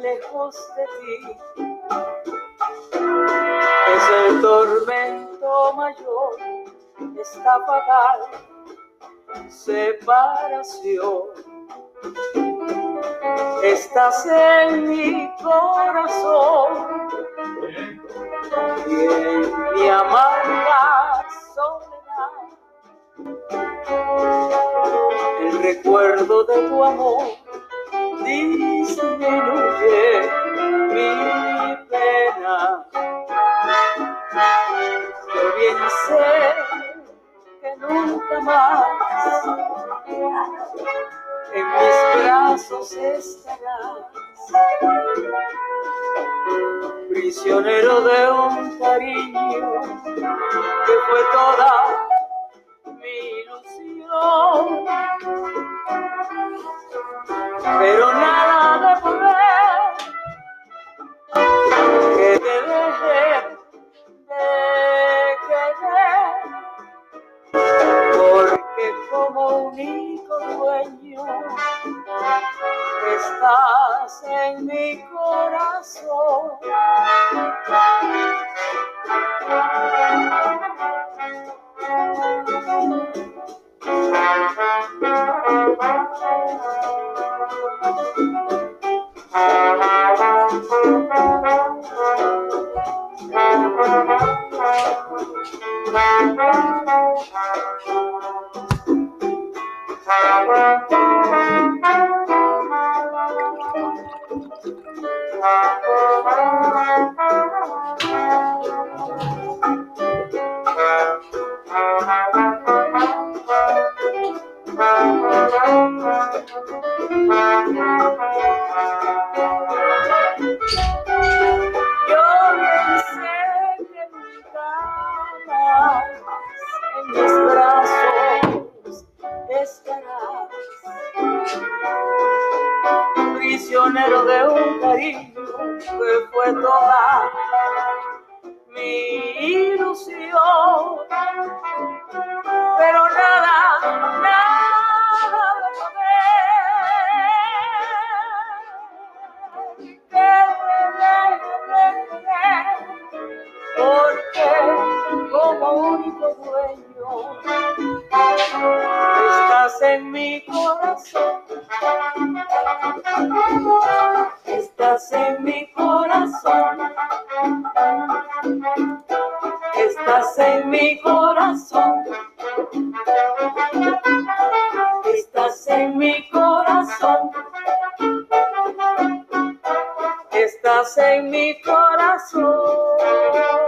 lejos de ti. Es el tormento mayor, esta fatal separación. Estás en mi corazón y en mi amarga soledad. El recuerdo de tu amor disminuye mi pena. Yo bien sé que nunca más en mis brazos estarás, prisionero de un cariño que fue toda mi ilusión, pero nada de poder que te deje de querer, porque como único dueño estás en mi corazón. Yo prisionero de un cariño que fue toda mi ilusión, pero nada, nada de poder que querer, porque como único dueño estás en mi corazón, estás en mi corazón, estás en mi corazón, estás en mi corazón. Estás en mi corazón.